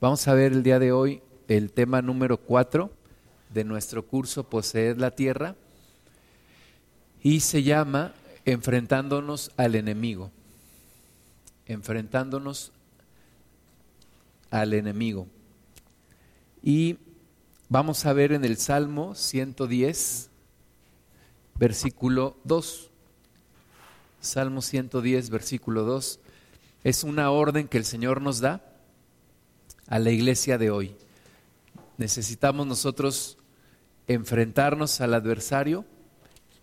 Vamos a ver el día de hoy el tema número 4 de nuestro curso Poseed la Tierra y se llama Enfrentándonos al enemigo. Enfrentándonos al enemigo. Y vamos a ver en el Salmo 110, versículo 2. Salmo 110, versículo 2. Es una orden que el Señor nos da a la iglesia de hoy. Necesitamos nosotros enfrentarnos al adversario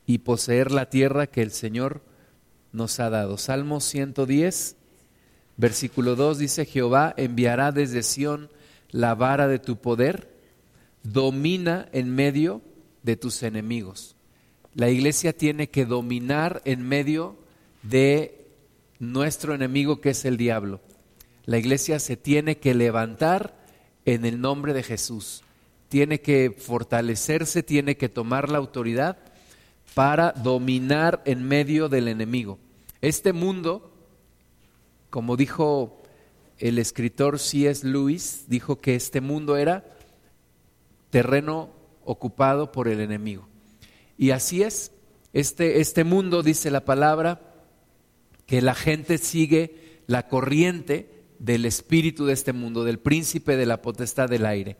y poseer la tierra que el Señor nos ha dado. Salmo 110, versículo 2 dice, Jehová enviará desde Sión la vara de tu poder, domina en medio de tus enemigos. La iglesia tiene que dominar en medio de nuestro enemigo que es el diablo. La iglesia se tiene que levantar en el nombre de Jesús. Tiene que fortalecerse, tiene que tomar la autoridad para dominar en medio del enemigo. Este mundo, como dijo el escritor C.S. Lewis, dijo que este mundo era terreno ocupado por el enemigo. Y así es. Este, este mundo, dice la palabra, que la gente sigue la corriente del espíritu de este mundo, del príncipe de la potestad del aire.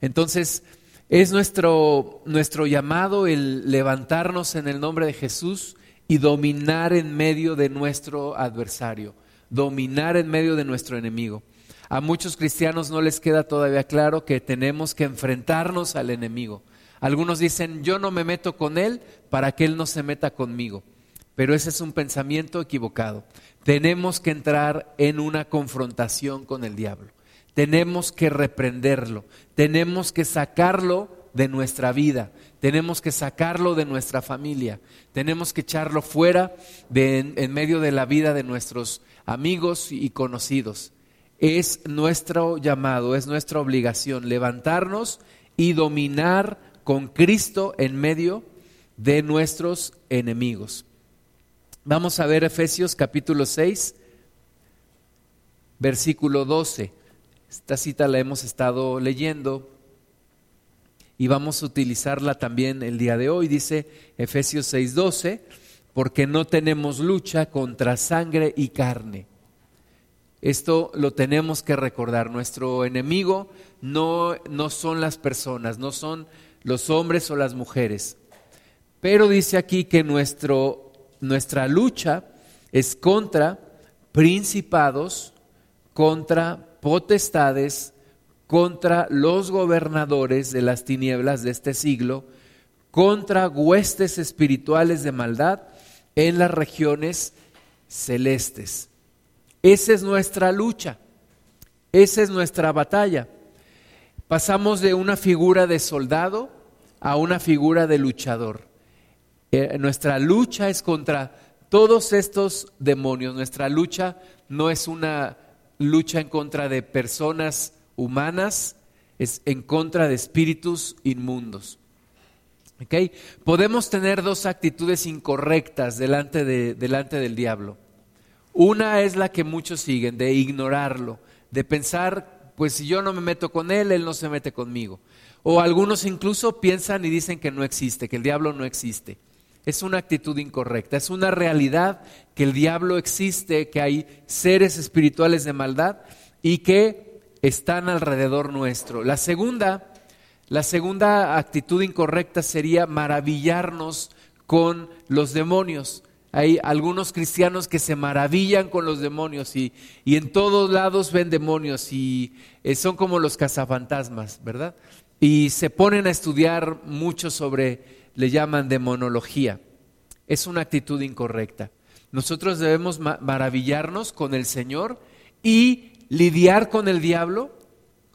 Entonces, es nuestro, nuestro llamado el levantarnos en el nombre de Jesús y dominar en medio de nuestro adversario, dominar en medio de nuestro enemigo. A muchos cristianos no les queda todavía claro que tenemos que enfrentarnos al enemigo. Algunos dicen, yo no me meto con él para que él no se meta conmigo. Pero ese es un pensamiento equivocado. Tenemos que entrar en una confrontación con el diablo. Tenemos que reprenderlo. Tenemos que sacarlo de nuestra vida. Tenemos que sacarlo de nuestra familia. Tenemos que echarlo fuera de, en, en medio de la vida de nuestros amigos y conocidos. Es nuestro llamado, es nuestra obligación levantarnos y dominar con Cristo en medio de nuestros enemigos. Vamos a ver Efesios capítulo 6, versículo 12. Esta cita la hemos estado leyendo y vamos a utilizarla también el día de hoy. Dice Efesios 6, 12, porque no tenemos lucha contra sangre y carne. Esto lo tenemos que recordar. Nuestro enemigo no, no son las personas, no son los hombres o las mujeres. Pero dice aquí que nuestro nuestra lucha es contra principados, contra potestades, contra los gobernadores de las tinieblas de este siglo, contra huestes espirituales de maldad en las regiones celestes. Esa es nuestra lucha, esa es nuestra batalla. Pasamos de una figura de soldado a una figura de luchador. Nuestra lucha es contra todos estos demonios. Nuestra lucha no es una lucha en contra de personas humanas, es en contra de espíritus inmundos. ¿Okay? Podemos tener dos actitudes incorrectas delante, de, delante del diablo. Una es la que muchos siguen, de ignorarlo, de pensar, pues si yo no me meto con él, él no se mete conmigo. O algunos incluso piensan y dicen que no existe, que el diablo no existe es una actitud incorrecta, es una realidad que el diablo existe, que hay seres espirituales de maldad y que están alrededor nuestro. La segunda, la segunda actitud incorrecta sería maravillarnos con los demonios. Hay algunos cristianos que se maravillan con los demonios y, y en todos lados ven demonios y eh, son como los cazafantasmas, ¿verdad? Y se ponen a estudiar mucho sobre le llaman demonología. Es una actitud incorrecta. Nosotros debemos maravillarnos con el Señor y lidiar con el diablo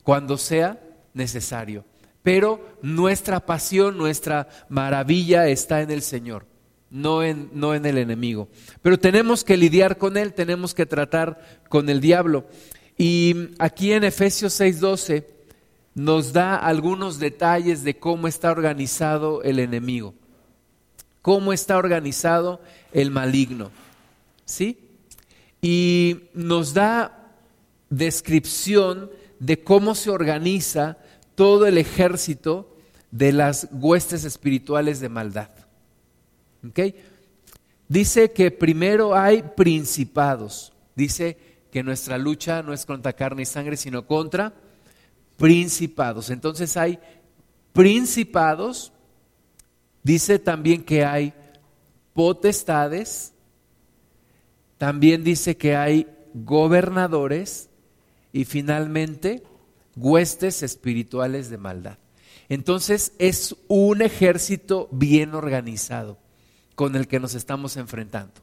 cuando sea necesario. Pero nuestra pasión, nuestra maravilla está en el Señor, no en, no en el enemigo. Pero tenemos que lidiar con él, tenemos que tratar con el diablo. Y aquí en Efesios 6:12 nos da algunos detalles de cómo está organizado el enemigo, cómo está organizado el maligno. ¿Sí? Y nos da descripción de cómo se organiza todo el ejército de las huestes espirituales de maldad. Dice que primero hay principados. Dice que nuestra lucha no es contra carne y sangre, sino contra principados. Entonces hay principados. Dice también que hay potestades. También dice que hay gobernadores y finalmente huestes espirituales de maldad. Entonces es un ejército bien organizado con el que nos estamos enfrentando.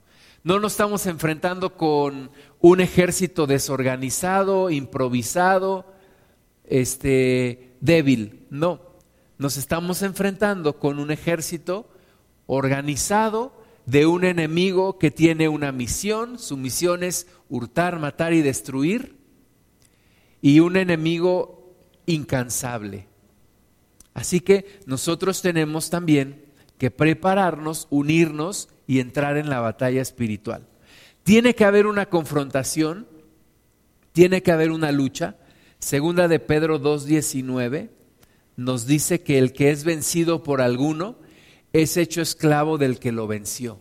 No nos estamos enfrentando con un ejército desorganizado, improvisado, este, débil. No, nos estamos enfrentando con un ejército organizado de un enemigo que tiene una misión, su misión es hurtar, matar y destruir, y un enemigo incansable. Así que nosotros tenemos también que prepararnos, unirnos y entrar en la batalla espiritual. Tiene que haber una confrontación, tiene que haber una lucha. Segunda de Pedro 2.19 nos dice que el que es vencido por alguno es hecho esclavo del que lo venció.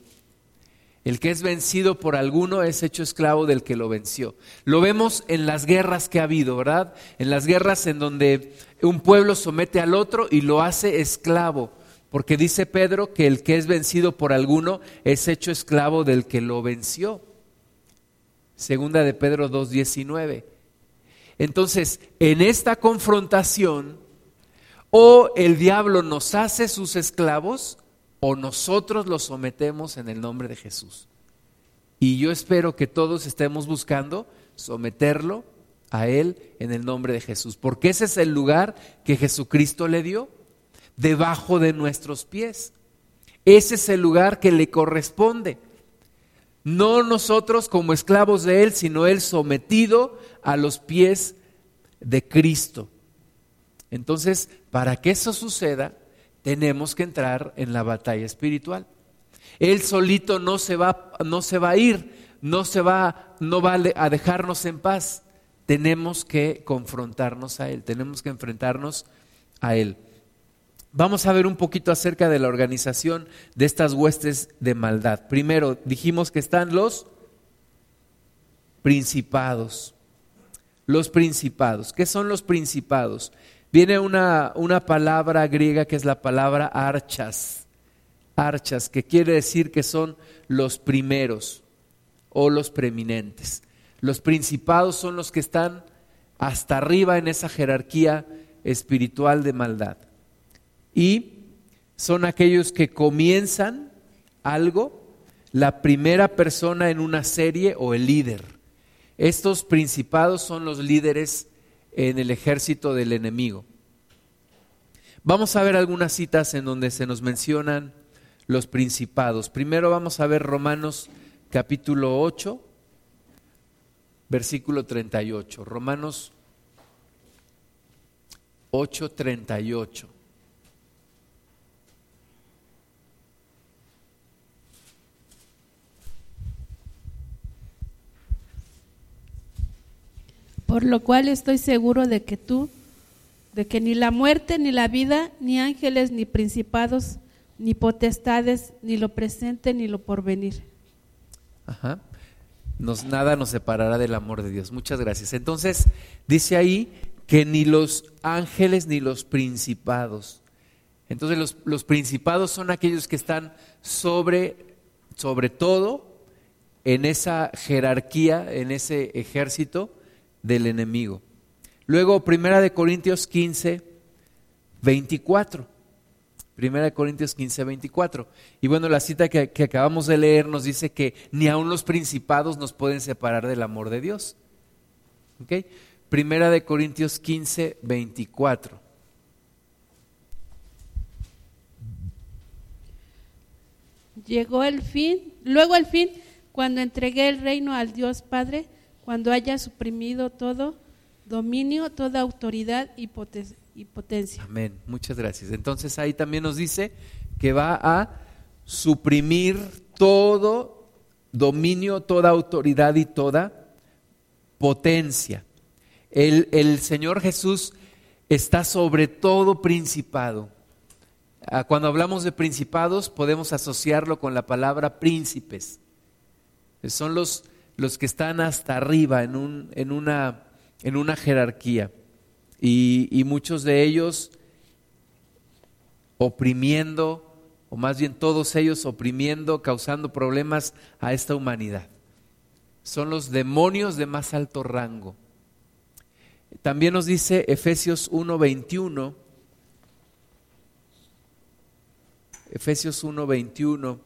El que es vencido por alguno es hecho esclavo del que lo venció. Lo vemos en las guerras que ha habido, ¿verdad? En las guerras en donde un pueblo somete al otro y lo hace esclavo. Porque dice Pedro que el que es vencido por alguno es hecho esclavo del que lo venció. Segunda de Pedro 2.19. Entonces, en esta confrontación, o el diablo nos hace sus esclavos, o nosotros lo sometemos en el nombre de Jesús. Y yo espero que todos estemos buscando someterlo a Él en el nombre de Jesús, porque ese es el lugar que Jesucristo le dio, debajo de nuestros pies. Ese es el lugar que le corresponde. No nosotros como esclavos de Él, sino Él sometido a los pies de Cristo. Entonces, para que eso suceda, tenemos que entrar en la batalla espiritual. Él solito no se va, no se va a ir, no se va, no va a dejarnos en paz. Tenemos que confrontarnos a Él, tenemos que enfrentarnos a Él. Vamos a ver un poquito acerca de la organización de estas huestes de maldad. Primero, dijimos que están los principados. Los principados. ¿Qué son los principados? Viene una, una palabra griega que es la palabra archas, archas, que quiere decir que son los primeros o los preeminentes. Los principados son los que están hasta arriba en esa jerarquía espiritual de maldad. Y son aquellos que comienzan algo, la primera persona en una serie o el líder. Estos principados son los líderes en el ejército del enemigo. Vamos a ver algunas citas en donde se nos mencionan los principados. Primero vamos a ver Romanos capítulo 8, versículo 38. Romanos 8, 38. Por lo cual estoy seguro de que tú, de que ni la muerte, ni la vida, ni ángeles, ni principados, ni potestades, ni lo presente, ni lo porvenir. Ajá. Nos, nada nos separará del amor de Dios. Muchas gracias. Entonces, dice ahí que ni los ángeles ni los principados. Entonces, los, los principados son aquellos que están sobre, sobre todo en esa jerarquía, en ese ejército del enemigo. Luego, Primera de Corintios 15, 24. Primera de Corintios 15, 24. Y bueno, la cita que, acabamos de leer nos dice que ni aun los principados nos pueden separar del amor de Dios. ¿Ok? Primera de Corintios 15, 24. Llegó el fin, luego el fin, cuando entregué el reino al Dios Padre, cuando haya suprimido todo dominio, toda autoridad y, potencia. Amén. Muchas gracias. Entonces ahí también nos dice que va a suprimir todo dominio, toda autoridad y toda potencia. El, el Señor Jesús está sobre todo principado. Ah, cuando hablamos de principados podemos asociarlo con la palabra príncipes. Son los, los que están hasta arriba en, un, en, una, en una jerarquía. Y, y muchos de ellos oprimiendo, o más bien todos ellos oprimiendo, causando problemas a esta humanidad. Son los demonios de más alto rango. También nos dice Efesios 1:21, Efesios 1:21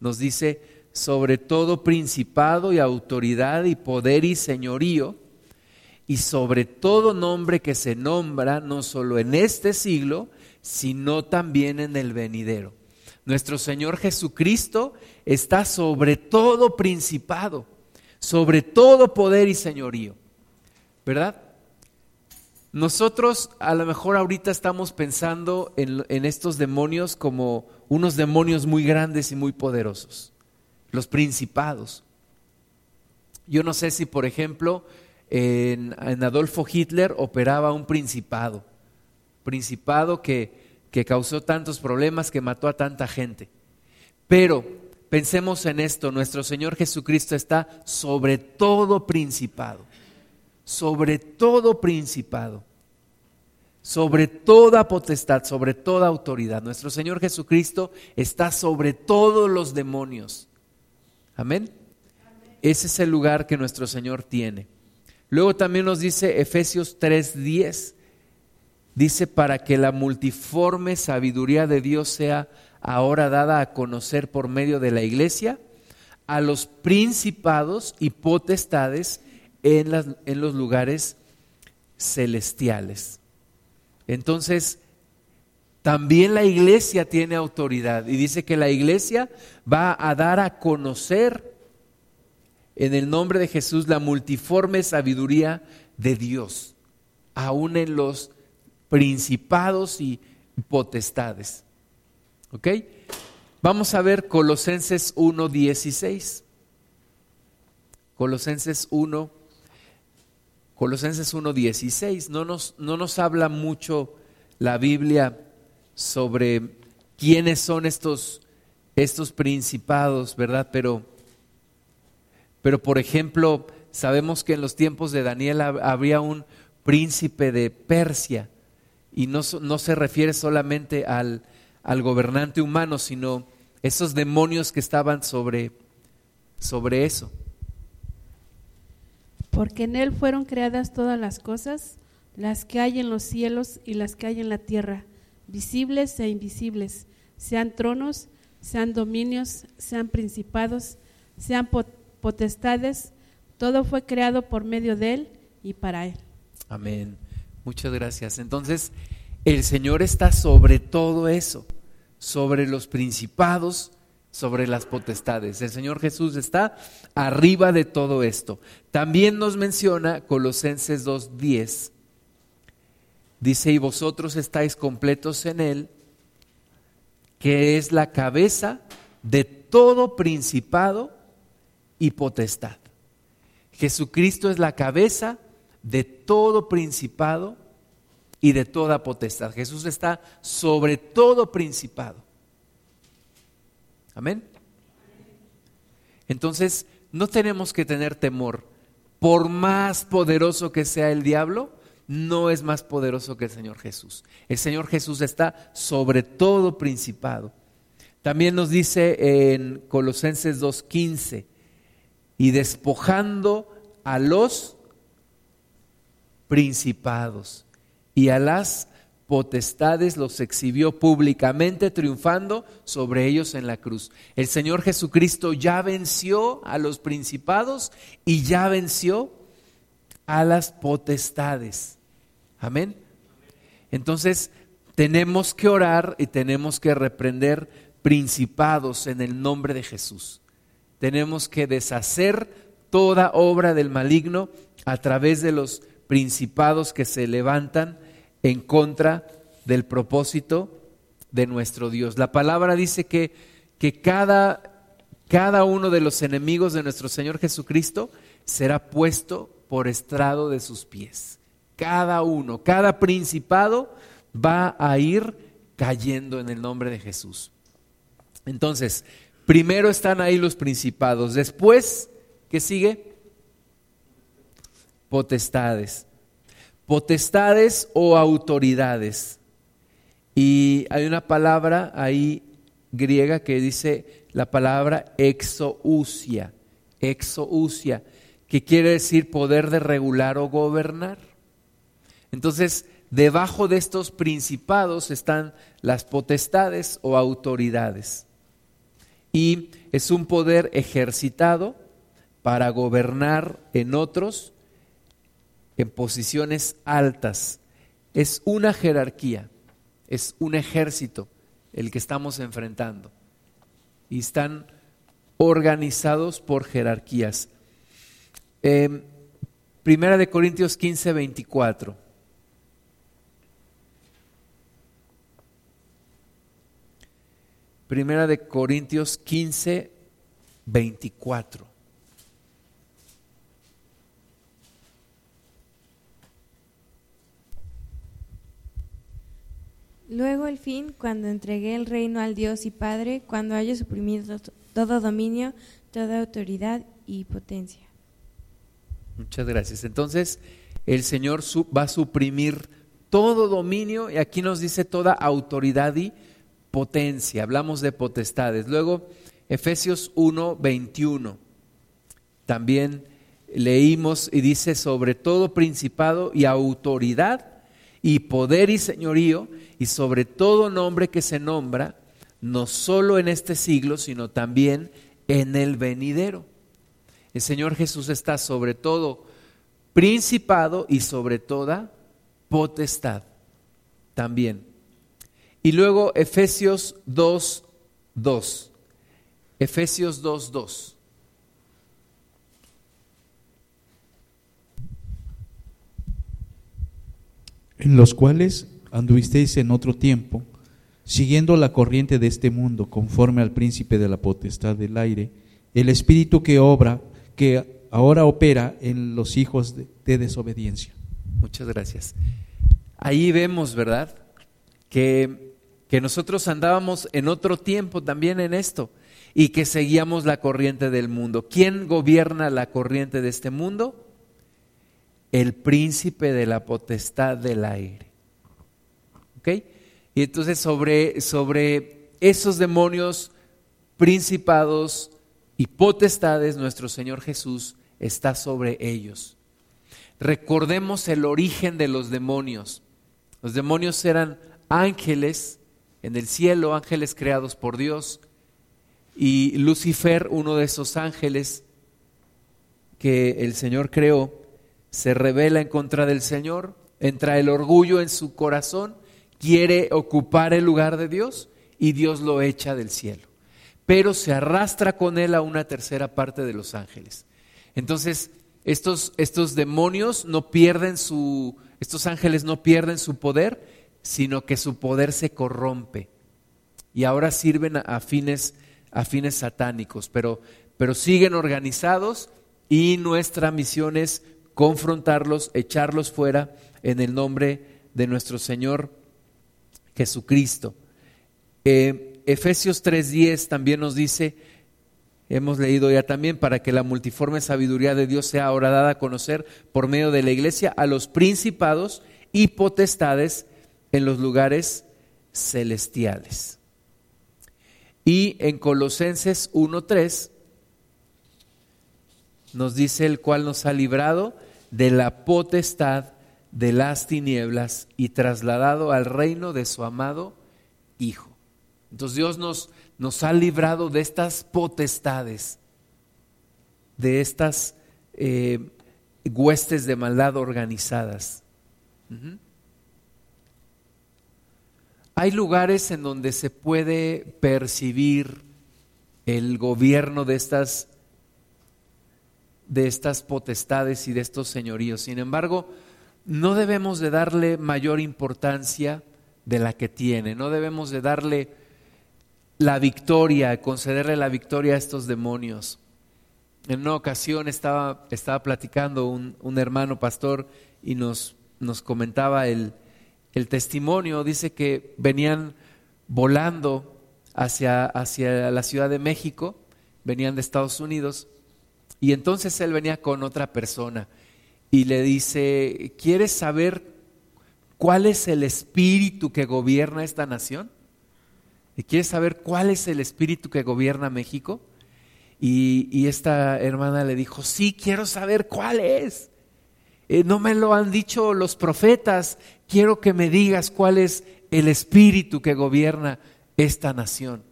nos dice, sobre todo principado y autoridad y poder y señorío, y sobre todo nombre que se nombra no solo en este siglo, sino también en el venidero. Nuestro Señor Jesucristo está sobre todo principado, sobre todo poder y señorío, ¿verdad? Nosotros a lo mejor ahorita estamos pensando en, estos demonios como unos demonios muy grandes y muy poderosos, los principados. Yo no sé si, por ejemplo, en, Adolfo Hitler operaba un principado, principado que, que causó tantos problemas, que mató a tanta gente. Pero pensemos en esto, nuestro Señor Jesucristo está sobre todo principado sobre todo principado, sobre toda potestad, sobre toda autoridad. Nuestro Señor Jesucristo está sobre todos los demonios. Amén. Ese es el lugar que nuestro Señor tiene. Luego también nos dice Efesios 3:10, dice para que la multiforme sabiduría de Dios sea ahora dada a conocer por medio de la iglesia a los principados y potestades en, en los lugares celestiales. Entonces, también la iglesia tiene autoridad y dice que la iglesia va a dar a conocer en el nombre de Jesús la multiforme sabiduría de Dios, aún en los principados y potestades. ¿Ok? Vamos a ver Colosenses 1.16. Colosenses 1, Colosenses 1.16, no nos, no nos habla mucho la Biblia sobre quiénes son estos, estos principados, ¿verdad? Pero, pero, por ejemplo, sabemos que en los tiempos de Daniel había un príncipe de Persia y no, no se refiere solamente al, al, gobernante humano, sino esos demonios que estaban sobre, sobre eso porque en Él fueron creadas todas las cosas, las que hay en los cielos y las que hay en la tierra, visibles e invisibles, sean tronos, sean dominios, sean principados, sean potestades, todo fue creado por medio de Él y para Él. Amén. Muchas gracias. Entonces, el Señor está sobre todo eso, sobre los principados, sobre las potestades. El Señor Jesús está arriba de todo esto. También nos menciona Colosenses 2.10. Dice, y vosotros estáis completos en Él, que es la cabeza de todo principado y potestad. Jesucristo es la cabeza de todo principado y de toda potestad. Jesús está sobre todo principado. Amén. Entonces, no tenemos que tener temor. Por más poderoso que sea el diablo, no es más poderoso que el Señor Jesús. El Señor Jesús está sobre todo principado. También nos dice en Colosenses 2.15, y despojando a los principados y a las potestades los exhibió públicamente, triunfando sobre ellos en la cruz. El Señor Jesucristo ya venció a los principados y ya venció a las potestades. Amén. Entonces, tenemos que orar y tenemos que reprender principados en el nombre de Jesús. Tenemos que deshacer toda obra del maligno a través de los principados que se levantan en contra del propósito de nuestro Dios. La palabra dice que, que cada, cada uno de los enemigos de nuestro Señor Jesucristo será puesto por estrado de sus pies. Cada uno, cada principado va a ir cayendo en el nombre de Jesús. Entonces, primero están ahí los principados. Después, ¿qué sigue? Potestades. Potestades o autoridades. Y hay una palabra ahí griega que dice la palabra exousia, exousia, que quiere decir poder de regular o gobernar. Entonces, debajo de estos principados están las potestades o autoridades. Y es un poder ejercitado para gobernar en otros en posiciones altas. Es una jerarquía, es un ejército el que estamos enfrentando. Y están organizados por jerarquías. Em, primera de Corintios 15, 24. Primera de Corintios 15, 24. Luego el fin, cuando entregué el reino al Dios y Padre, cuando haya suprimido todo dominio, toda autoridad y potencia. Muchas gracias. Entonces, el Señor va a suprimir todo dominio y aquí nos dice toda autoridad y potencia. Hablamos de potestades. Luego, Efesios 1, 21. También leímos y dice sobre todo principado y autoridad y poder y señorío y sobre todo nombre que se nombra, no solo en este siglo, sino también en el venidero. El Señor Jesús está sobre todo principado y sobre toda potestad también. Y luego Efesios 2, 2. Efesios 2, 2. en los cuales anduvisteis en otro tiempo, siguiendo la corriente de este mundo, conforme al príncipe de la potestad del aire, el espíritu que obra, que ahora opera en los hijos de, de desobediencia. Muchas gracias. Ahí vemos, ¿verdad? Que, que nosotros andábamos en otro tiempo también en esto y que seguíamos la corriente del mundo. ¿Quién gobierna la corriente de este mundo? el príncipe de la potestad del aire. ¿Ok? Y entonces sobre, sobre esos demonios, principados y potestades, nuestro Señor Jesús está sobre ellos. Recordemos el origen de los demonios. Los demonios eran ángeles en el cielo, ángeles creados por Dios. Y Lucifer, uno de esos ángeles que el Señor creó, se revela en contra del Señor, entra el orgullo en su corazón, quiere ocupar el lugar de Dios y Dios lo echa del cielo. Pero se arrastra con él a una tercera parte de los ángeles. Entonces, estos, estos demonios no pierden su, estos ángeles no pierden su poder, sino que su poder se corrompe. Y ahora sirven a, fines, a fines satánicos, pero, pero siguen organizados y nuestra misión es confrontarlos, echarlos fuera en el nombre de nuestro Señor Jesucristo. Eh, Efesios 3:10 también nos dice, hemos leído ya también, para que la multiforme sabiduría de Dios sea ahora dada a conocer por medio de la iglesia a los principados y potestades en los lugares celestiales. Y en Colosenses 1:3 nos dice el cual nos ha librado de la potestad de las tinieblas y trasladado al reino de su amado Hijo. Entonces Dios nos, nos ha librado de estas potestades, de estas eh, huestes de maldad organizadas. Hay lugares en donde se puede percibir el gobierno de estas de estas potestades y de estos señoríos. Sin embargo, no debemos de darle mayor importancia de la que tiene, no debemos de darle la victoria, concederle la victoria a estos demonios. En una ocasión estaba, estaba platicando un, un hermano pastor y nos nos comentaba el, el testimonio, dice que venían volando hacia, hacia la Ciudad de México, venían de Estados Unidos, y entonces él venía con otra persona y le dice, ¿quieres saber cuál es el espíritu que gobierna esta nación? ¿Y quieres saber cuál es el espíritu que gobierna México? Y, y esta hermana le dijo, sí, quiero saber cuál es. Eh, no me lo han dicho los profetas, quiero que me digas cuál es el espíritu que gobierna esta nación.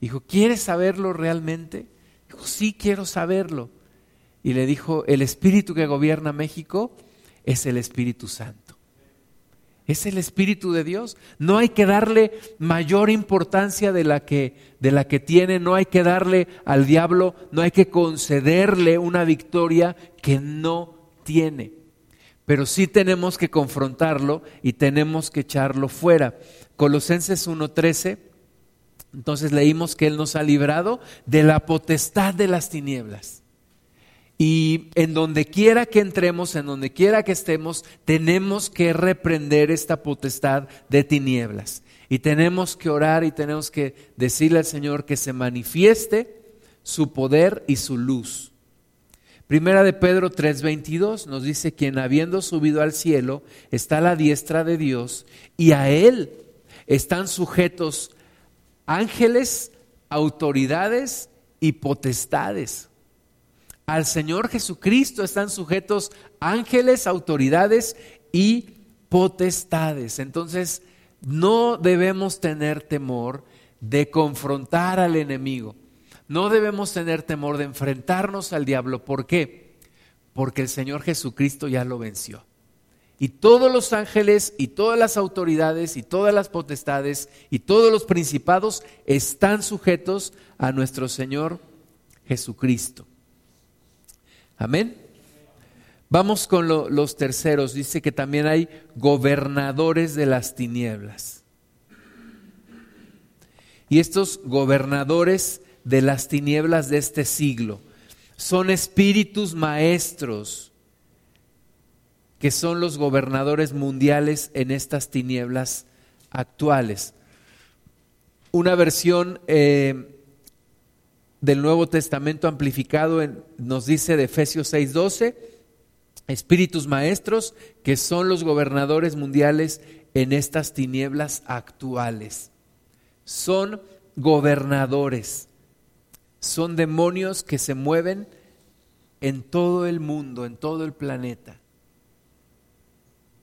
Dijo, ¿quieres saberlo realmente? Dijo, sí, quiero saberlo. Y le dijo, el espíritu que gobierna México es el Espíritu Santo. Es el Espíritu de Dios. No hay que darle mayor importancia de la que, de la que tiene, no hay que darle al diablo, no hay que concederle una victoria que no tiene. Pero sí tenemos que confrontarlo y tenemos que echarlo fuera. Colosenses 1.13, entonces leímos que Él nos ha librado de la potestad de las tinieblas. Y en donde quiera que entremos, en donde quiera que estemos, tenemos que reprender esta potestad de tinieblas. Y tenemos que orar y tenemos que decirle al Señor que se manifieste su poder y su luz. Primera de Pedro 3:22 nos dice, quien habiendo subido al cielo está a la diestra de Dios y a Él están sujetos ángeles, autoridades y potestades. Al Señor Jesucristo están sujetos ángeles, autoridades y potestades. Entonces, no debemos tener temor de confrontar al enemigo. No debemos tener temor de enfrentarnos al diablo. ¿Por qué? Porque el Señor Jesucristo ya lo venció. Y todos los ángeles y todas las autoridades y todas las potestades y todos los principados están sujetos a nuestro Señor Jesucristo. Amén. Vamos con los terceros. Dice que también hay gobernadores de las tinieblas. Y estos gobernadores de las tinieblas de este siglo son espíritus maestros que son los gobernadores mundiales en estas tinieblas actuales. Una versión eh, del Nuevo Testamento amplificado nos dice de Efesios 6:12, espíritus maestros que son los gobernadores mundiales en estas tinieblas actuales. Son gobernadores, son demonios que se mueven en todo el mundo, en todo el planeta.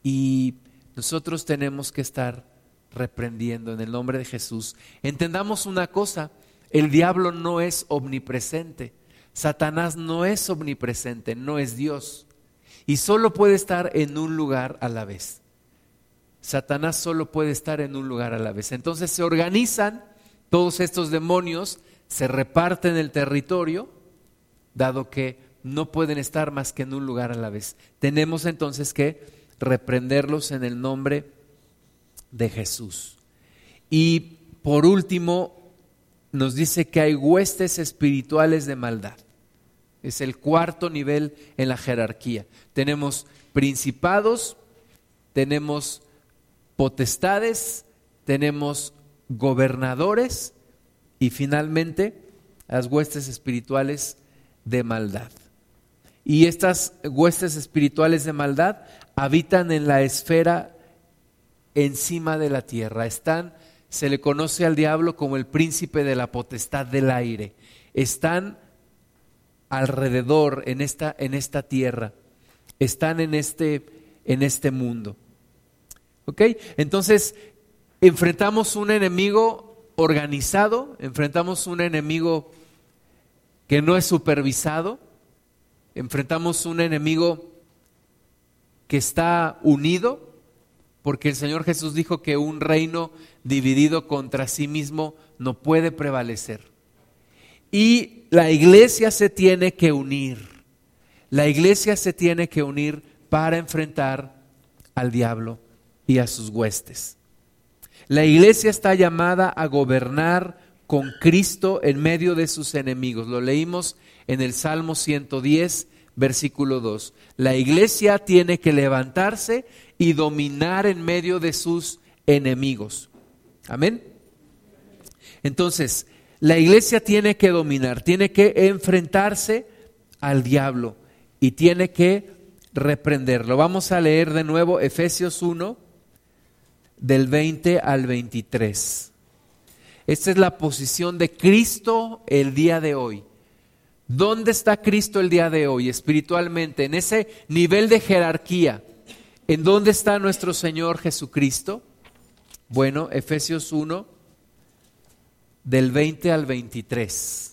Y nosotros tenemos que estar reprendiendo en el nombre de Jesús. Entendamos una cosa, el diablo no es omnipresente, Satanás no es omnipresente, no es Dios. Y solo puede estar en un lugar a la vez. Satanás solo puede estar en un lugar a la vez. Entonces se organizan todos estos demonios, se reparten el territorio, dado que no pueden estar más que en un lugar a la vez. Tenemos entonces que reprenderlos en el nombre de Jesús. Y por último, nos dice que hay huestes espirituales de maldad. Es el cuarto nivel en la jerarquía. Tenemos principados, tenemos potestades, tenemos gobernadores y finalmente las huestes espirituales de maldad. Y estas huestes espirituales de maldad habitan en la esfera encima de la tierra. Están, se le conoce al diablo como el príncipe de la potestad del aire. Están alrededor en esta, en esta tierra. Están en este, en este mundo. ¿Ok? Entonces, enfrentamos un enemigo organizado, enfrentamos un enemigo que no es supervisado, enfrentamos un enemigo que está unido, porque el Señor Jesús dijo que un reino dividido contra sí mismo no puede prevalecer. Y la iglesia se tiene que unir. La iglesia se tiene que unir para enfrentar al diablo y a sus huestes. La iglesia está llamada a gobernar con Cristo en medio de sus enemigos. Lo leímos en el Salmo 110, versículo 2. La iglesia tiene que levantarse y dominar en medio de sus enemigos. Amén. Entonces, la iglesia tiene que dominar, tiene que enfrentarse al diablo y tiene que reprenderlo. Vamos a leer de nuevo Efesios 1, del 20 al 23. Esta es la posición de Cristo el día de hoy. ¿Dónde está Cristo el día de hoy espiritualmente? En ese nivel de jerarquía. ¿En dónde está nuestro Señor Jesucristo? Bueno, Efesios 1, del 20 al 23.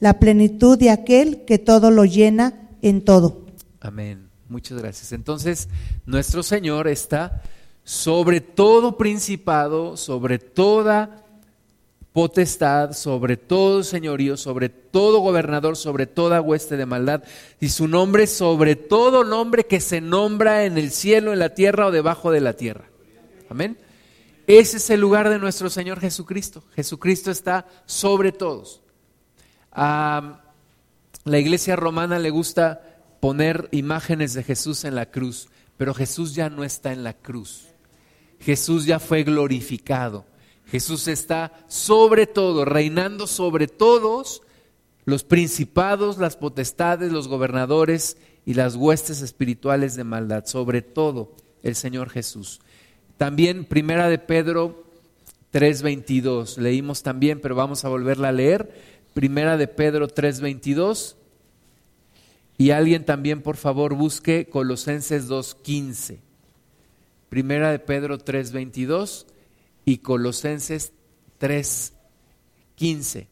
la plenitud de aquel que todo lo llena en todo. Amén. Muchas gracias. Entonces, nuestro Señor está sobre todo principado, sobre toda potestad, sobre todo señorío, sobre todo gobernador, sobre toda hueste de maldad, y su nombre sobre todo nombre que se nombra en el cielo, en la tierra o debajo de la tierra. Amén. Ese es el lugar de nuestro Señor Jesucristo. Jesucristo está sobre todos. A la iglesia romana le gusta poner imágenes de Jesús en la cruz, pero Jesús ya no está en la cruz. Jesús ya fue glorificado. Jesús está sobre todo, reinando sobre todos los principados, las potestades, los gobernadores y las huestes espirituales de maldad, sobre todo el Señor Jesús. También Primera de Pedro 3:22, leímos también, pero vamos a volverla a leer. Primera de Pedro 3:22. Y alguien también, por favor, busque Colosenses 2:15. Primera de Pedro 3:22 y Colosenses 3:15.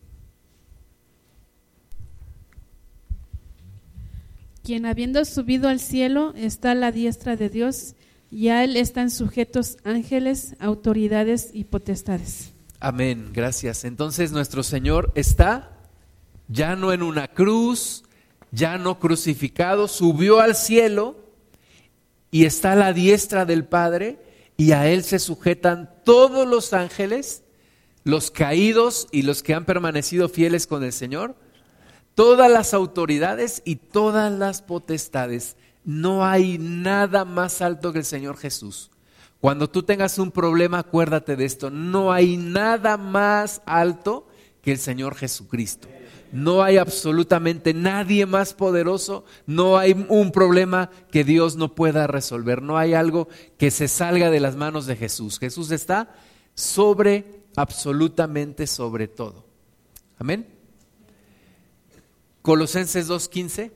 Quien habiendo subido al cielo está a la diestra de Dios y a él están sujetos ángeles, autoridades y potestades. Amén, gracias. Entonces nuestro Señor está ya no en una cruz, ya no crucificado, subió al cielo y está a la diestra del Padre y a Él se sujetan todos los ángeles, los caídos y los que han permanecido fieles con el Señor, todas las autoridades y todas las potestades. No hay nada más alto que el Señor Jesús. Cuando tú tengas un problema, acuérdate de esto. No hay nada más alto que el Señor Jesucristo. No hay absolutamente nadie más poderoso, no hay un problema que Dios no pueda resolver, no hay algo que se salga de las manos de Jesús. Jesús está sobre, absolutamente sobre todo. Amén. Colosenses 2.15.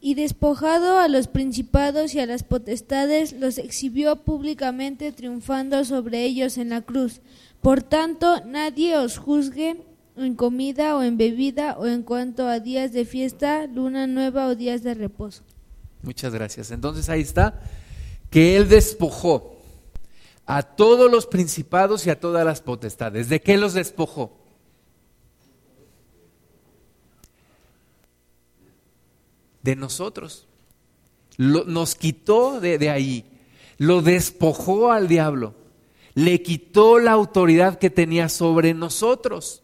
y despojado a los principados y a las potestades, los exhibió públicamente triunfando sobre ellos en la cruz. Por tanto, nadie os juzgue en comida o en bebida o en cuanto a días de fiesta, luna nueva o días de reposo. Muchas gracias. Entonces ahí está, que Él despojó a todos los principados y a todas las potestades. ¿De qué los despojó? De nosotros. nos quitó de, de ahí, lo despojó al diablo, le quitó la autoridad que tenía sobre nosotros.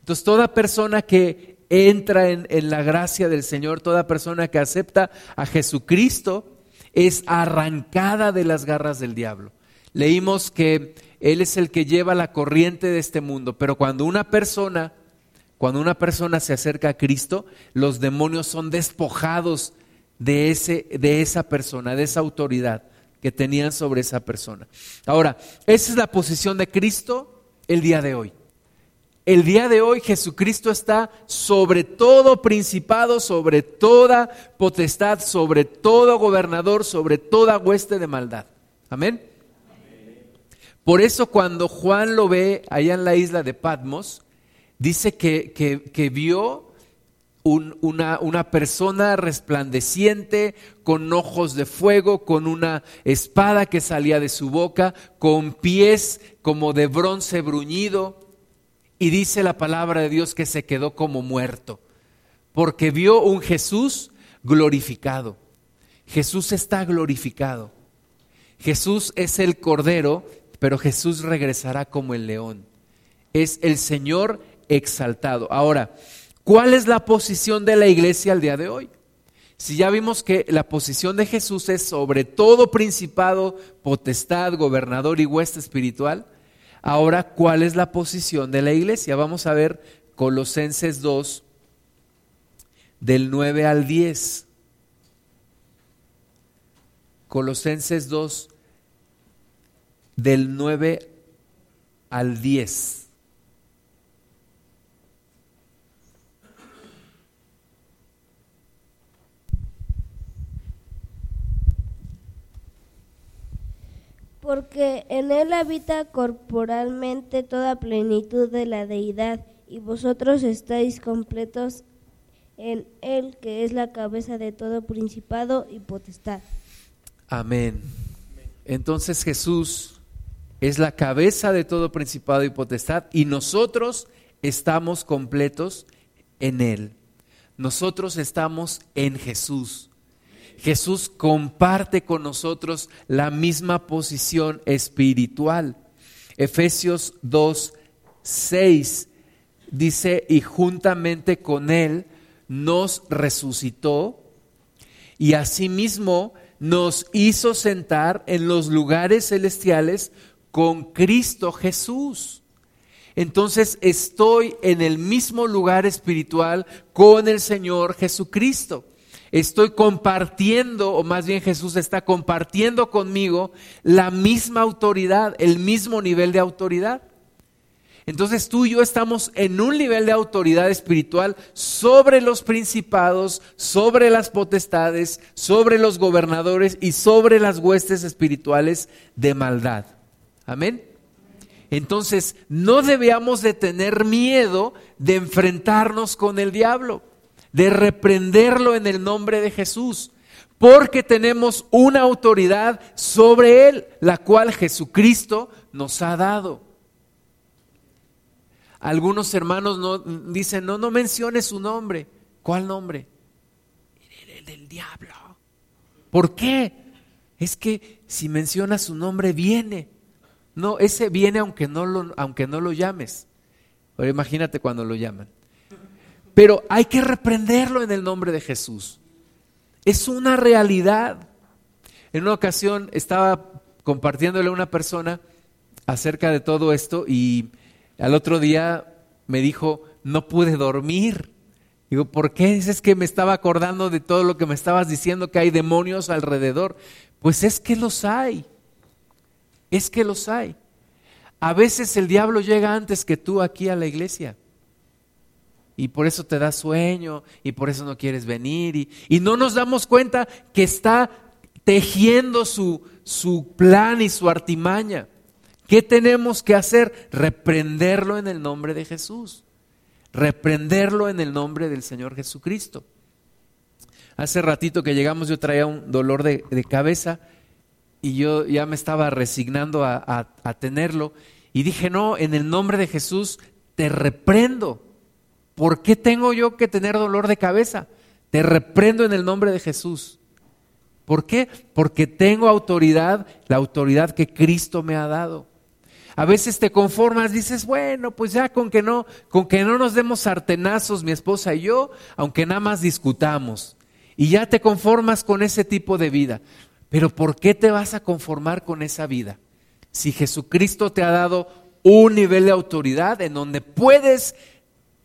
Entonces toda persona que entra en, en, la gracia del Señor, toda persona que acepta a Jesucristo, es arrancada de las garras del diablo. Leímos que Él es el que lleva la corriente de este mundo, pero cuando una persona cuando una persona se acerca a Cristo, los demonios son despojados de, ese, de esa persona, de esa autoridad que tenían sobre esa persona. Ahora, esa es la posición de Cristo el día de hoy. El día de hoy Jesucristo está sobre todo principado, sobre toda potestad, sobre todo gobernador, sobre toda hueste de maldad. Amén. Por eso cuando Juan lo ve allá en la isla de Patmos, dice que, que, vio una, una, persona resplandeciente, con ojos de fuego, con una espada que salía de su boca, con pies como de bronce bruñido, y dice la palabra de Dios que se quedó como muerto, porque vio un Jesús glorificado. Jesús está glorificado. Jesús es el Cordero pero Jesús regresará como el león. Es el Señor exaltado. Ahora, ¿cuál es la posición de la iglesia al día de hoy? Si ya vimos que la posición de Jesús es sobre todo principado, potestad, gobernador y hueste espiritual, ahora, ¿cuál es la posición de la iglesia? Vamos a ver Colosenses 2, del 9 al 10. Colosenses 2, del 9 al 10. Porque en él habita corporalmente toda plenitud de la deidad, y vosotros estáis completos en él, que es la cabeza de todo principado y potestad. Amén. Entonces Jesús es la cabeza de todo principado y potestad y nosotros estamos completos en Él. Nosotros estamos en Jesús. Jesús comparte con nosotros la misma posición espiritual. Efesios 2, 6 dice, y juntamente con Él nos resucitó y asimismo nos hizo sentar en los lugares celestiales con Cristo Jesús. Entonces estoy en el mismo lugar espiritual con el Señor Jesucristo. Estoy compartiendo, o más bien Jesús está compartiendo conmigo la misma autoridad, el mismo nivel de autoridad. Entonces tú y yo estamos en un nivel de autoridad espiritual sobre los principados, sobre las potestades, sobre los gobernadores y sobre las huestes espirituales de maldad. Amén. Entonces, no debíamos de tener miedo de enfrentarnos con el diablo, de reprenderlo en el nombre de Jesús, porque tenemos una autoridad sobre él, la cual Jesucristo nos ha dado. Algunos hermanos no, dicen, no, no menciones su nombre. ¿Cuál nombre? El del diablo. ¿Por qué? Es que si menciona su nombre viene. No, ese viene aunque no lo, aunque no lo llames. Pero imagínate cuando lo llaman. Pero hay que reprenderlo en el nombre de Jesús. Es una realidad. En una ocasión estaba compartiéndole a una persona acerca de todo esto y al otro día me dijo, no pude dormir. Digo, ¿por qué? Es que me estaba acordando de todo lo que me estabas diciendo, que hay demonios alrededor. Pues es que los hay es que los hay. A veces el diablo llega antes que tú aquí a la iglesia. Y por eso te da sueño y por eso no quieres venir. Y, no nos damos cuenta que está tejiendo su, su plan y su artimaña. ¿Qué tenemos que hacer? Reprenderlo en el nombre de Jesús. Reprenderlo en el nombre del Señor Jesucristo. Hace ratito que llegamos yo traía un dolor de, de cabeza y yo ya me estaba resignando a, tenerlo y dije, no, en el nombre de Jesús te reprendo. ¿Por qué tengo yo que tener dolor de cabeza? Te reprendo en el nombre de Jesús. ¿Por qué? Porque tengo autoridad, la autoridad que Cristo me ha dado. A veces te conformas, dices, bueno, pues ya con que no, con que no nos demos sartenazos mi esposa y yo, aunque nada más discutamos. Y ya te conformas con ese tipo de vida. Pero ¿por qué te vas a conformar con esa vida? Si Jesucristo te ha dado un nivel de autoridad en donde puedes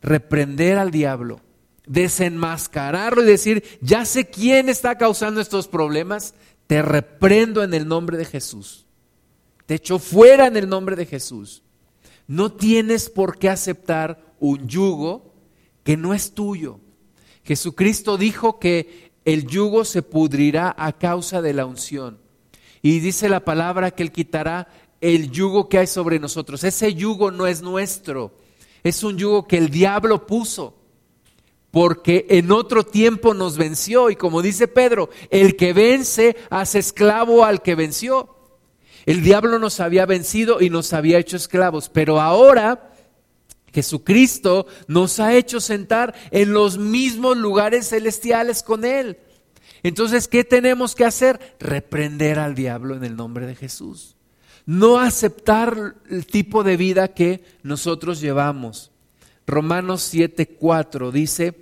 reprender al diablo, desenmascararlo y decir, ya sé quién está causando estos problemas, te reprendo en el nombre de Jesús. Te echo fuera en el nombre de Jesús. No tienes por qué aceptar un yugo que no es tuyo. Jesucristo dijo que el yugo se pudrirá a causa de la unción. Y dice la palabra que Él quitará el yugo que hay sobre nosotros. Ese yugo no es nuestro, es un yugo que el diablo puso, porque en otro tiempo nos venció. Y como dice Pedro, el que vence hace esclavo al que venció. El diablo nos había vencido y nos había hecho esclavos, pero ahora Jesucristo nos ha hecho sentar en los mismos lugares celestiales con Él. Entonces, ¿qué tenemos que hacer? Reprender al diablo en el nombre de Jesús. No aceptar el tipo de vida que nosotros llevamos. Romanos 7:4 dice,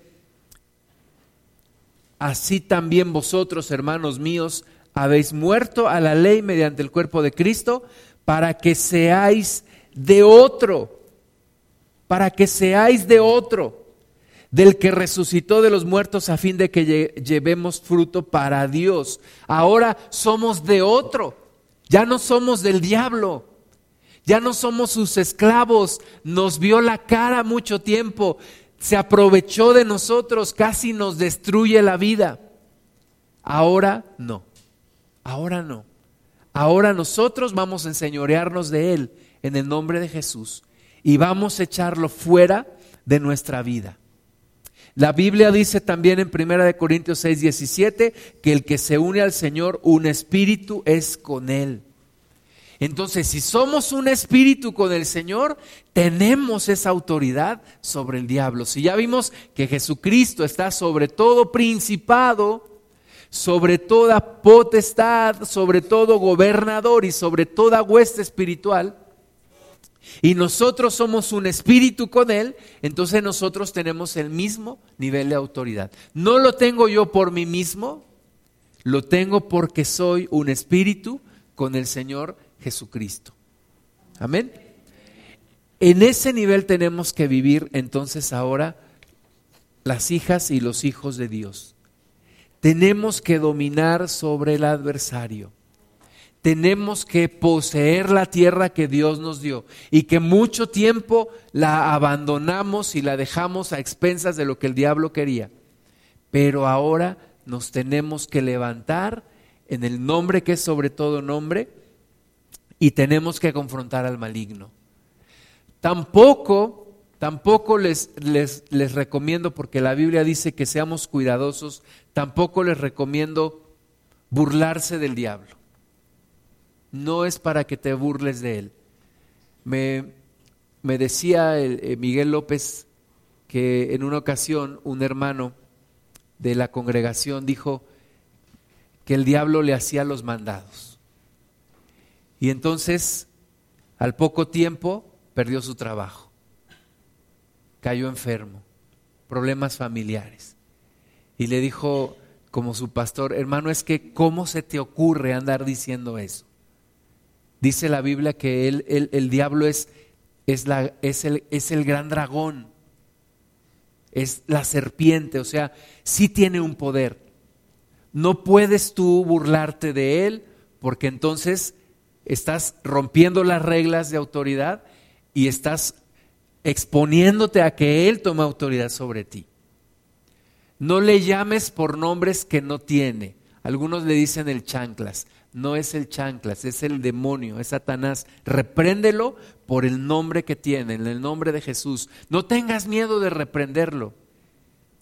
así también vosotros, hermanos míos, habéis muerto a la ley mediante el cuerpo de Cristo para que seáis de otro, para que seáis de otro del que resucitó de los muertos a fin de que llevemos fruto para Dios. Ahora somos de otro, ya no somos del diablo, ya no somos sus esclavos, nos vio la cara mucho tiempo, se aprovechó de nosotros, casi nos destruye la vida. Ahora no, ahora no. Ahora nosotros vamos a enseñorearnos de Él en el nombre de Jesús y vamos a echarlo fuera de nuestra vida. La Biblia dice también en 1 Corintios 6, 17 que el que se une al Señor, un espíritu es con Él. Entonces, si somos un espíritu con el Señor, tenemos esa autoridad sobre el diablo. Si ya vimos que Jesucristo está sobre todo principado, sobre toda potestad, sobre todo gobernador y sobre toda hueste espiritual, y nosotros somos un espíritu con Él, entonces nosotros tenemos el mismo nivel de autoridad. No lo tengo yo por mí mismo, lo tengo porque soy un espíritu con el Señor Jesucristo. Amén. En ese nivel tenemos que vivir entonces ahora las hijas y los hijos de Dios. Tenemos que dominar sobre el adversario tenemos que poseer la tierra que Dios nos dio y que mucho tiempo la abandonamos y la dejamos a expensas de lo que el diablo quería. Pero ahora nos tenemos que levantar en el nombre que es sobre todo nombre y tenemos que confrontar al maligno. Tampoco, tampoco les, les, les recomiendo, porque la Biblia dice que seamos cuidadosos, tampoco les recomiendo burlarse del diablo no es para que te burles de él. Me, me decía eh, Miguel López que en una ocasión un hermano de la congregación dijo que el diablo le hacía los mandados. Y entonces, al poco tiempo, perdió su trabajo, cayó enfermo, problemas familiares. Y le dijo como su pastor, hermano, es que ¿cómo se te ocurre andar diciendo eso? Dice la Biblia que él, el diablo es, es, la, es, el, es el gran dragón, es la serpiente, o sea, sí tiene un poder. No puedes tú burlarte de él porque entonces estás rompiendo las reglas de autoridad y estás exponiéndote a que él tome autoridad sobre ti. No le llames por nombres que no tiene. Algunos le dicen el chanclas no es el chanclas, es el demonio, es Satanás. Repréndelo por el nombre que tiene, en el nombre de Jesús. No tengas miedo de reprenderlo.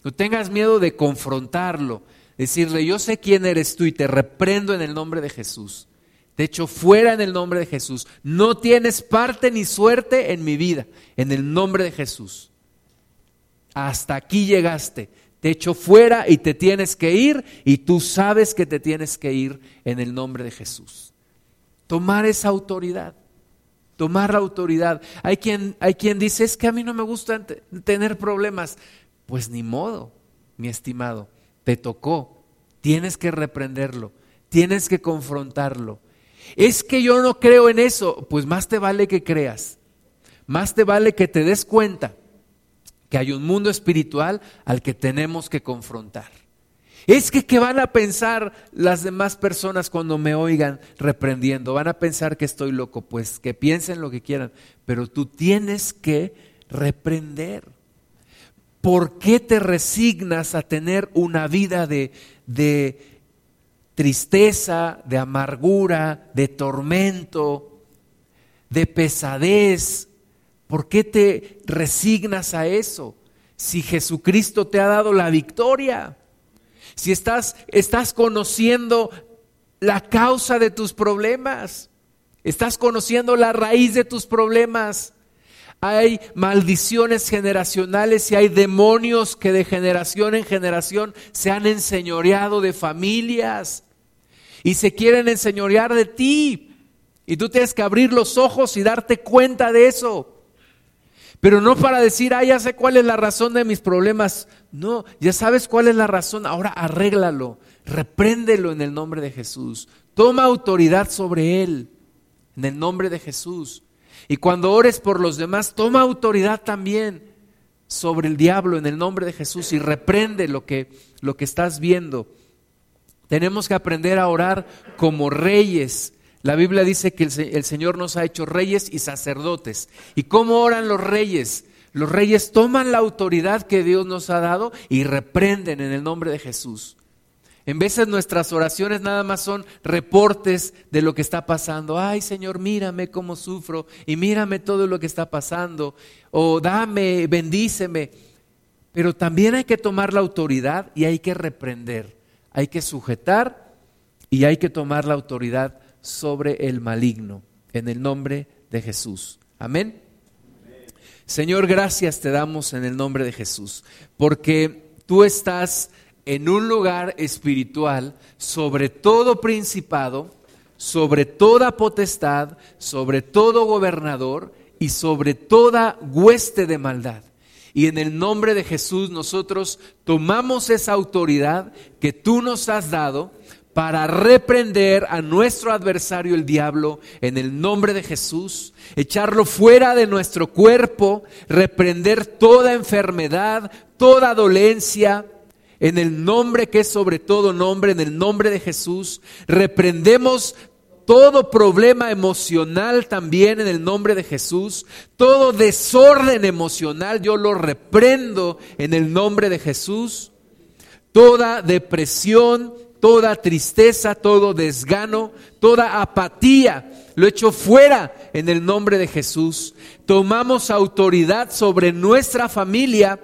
No tengas miedo de confrontarlo. Decirle, yo sé quién eres tú y te reprendo en el nombre de Jesús. Te echo fuera en el nombre de Jesús. No tienes parte ni suerte en mi vida, en el nombre de Jesús. Hasta aquí llegaste te echo fuera y te tienes que ir y tú sabes que te tienes que ir en el nombre de Jesús. Tomar esa autoridad, tomar la autoridad. Hay quien, hay quien dice, es que a mí no me gusta tener problemas. Pues ni modo, mi estimado, te tocó, tienes que reprenderlo, tienes que confrontarlo. Es que yo no creo en eso, pues más te vale que creas, más te vale que te des cuenta que hay un mundo espiritual al que tenemos que confrontar. Es que ¿qué van a pensar las demás personas cuando me oigan reprendiendo? Van a pensar que estoy loco, pues que piensen lo que quieran, pero tú tienes que reprender. ¿Por qué te resignas a tener una vida de, de tristeza, de amargura, de tormento, de pesadez. ¿Por qué te resignas a eso? Si Jesucristo te ha dado la victoria, si estás, estás conociendo la causa de tus problemas, estás conociendo la raíz de tus problemas, hay maldiciones generacionales y hay demonios que de generación en generación se han enseñoreado de familias y se quieren enseñorear de ti. Y tú tienes que abrir los ojos y darte cuenta de eso. Pero no para decir, ah, ya sé cuál es la razón de mis problemas. No, ya sabes cuál es la razón. Ahora arréglalo, repréndelo en el nombre de Jesús. Toma autoridad sobre él en el nombre de Jesús. Y cuando ores por los demás, toma autoridad también sobre el diablo en el nombre de Jesús y reprende lo que, lo que estás viendo. Tenemos que aprender a orar como reyes. La Biblia dice que el, Señor nos ha hecho reyes y sacerdotes. ¿Y cómo oran los reyes? Los reyes toman la autoridad que Dios nos ha dado y reprenden en el nombre de Jesús. En veces nuestras oraciones nada más son reportes de lo que está pasando. Ay Señor, mírame cómo sufro y mírame todo lo que está pasando. O dame, bendíceme. Pero también hay que tomar la autoridad y hay que reprender. Hay que sujetar y hay que tomar la autoridad sobre el maligno. En el nombre de Jesús. Amén. Señor, gracias te damos en el nombre de Jesús. Porque tú estás en un lugar espiritual sobre todo principado, sobre toda potestad, sobre todo gobernador y sobre toda hueste de maldad. Y en el nombre de Jesús nosotros tomamos esa autoridad que tú nos has dado para reprender a nuestro adversario el diablo en el nombre de Jesús, echarlo fuera de nuestro cuerpo, reprender toda enfermedad, toda dolencia, en el nombre que es sobre todo nombre, en el nombre de Jesús. Reprendemos todo problema emocional también en el nombre de Jesús. Todo desorden emocional yo lo reprendo en el nombre de Jesús. Toda depresión, toda tristeza, todo desgano, toda apatía, lo echo fuera en el nombre de Jesús. Tomamos autoridad sobre nuestra familia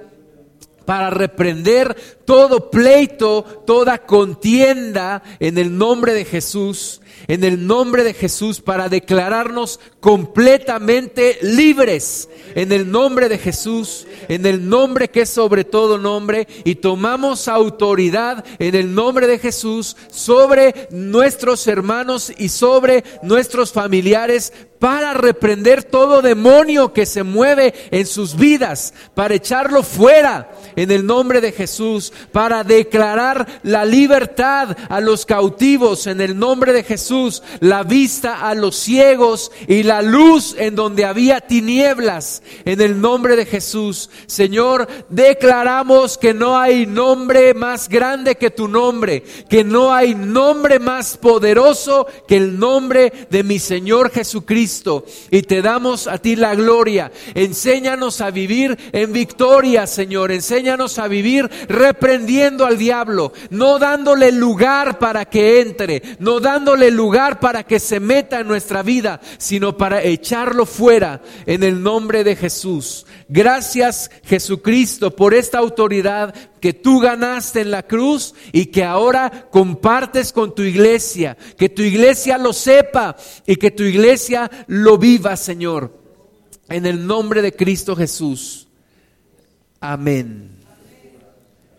para reprender todo pleito, toda contienda en el nombre de Jesús, en el nombre de Jesús, para declararnos completamente libres, en el nombre de Jesús, en el nombre que es sobre todo nombre, y tomamos autoridad en el nombre de Jesús sobre nuestros hermanos y sobre nuestros familiares para reprender todo demonio que se mueve en sus vidas, para echarlo fuera en el nombre de Jesús, para declarar la libertad a los cautivos en el nombre de Jesús, la vista a los ciegos y la luz en donde había tinieblas en el nombre de Jesús. Señor, declaramos que no hay nombre más grande que tu nombre, que no hay nombre más poderoso que el nombre de mi Señor Jesucristo y te damos a ti la gloria. Enséñanos a vivir en victoria, Señor. Enséñanos a vivir reprendiendo al diablo, no dándole lugar para que entre, no dándole para que se meta en nuestra vida, sino para echarlo fuera en el nombre de Jesús. Gracias Jesucristo por esta autoridad que tú ganaste en la cruz y que ahora compartes con tu iglesia. Que tu iglesia lo sepa y que tu iglesia lo viva, Señor. En el nombre de Cristo Jesús. Amén.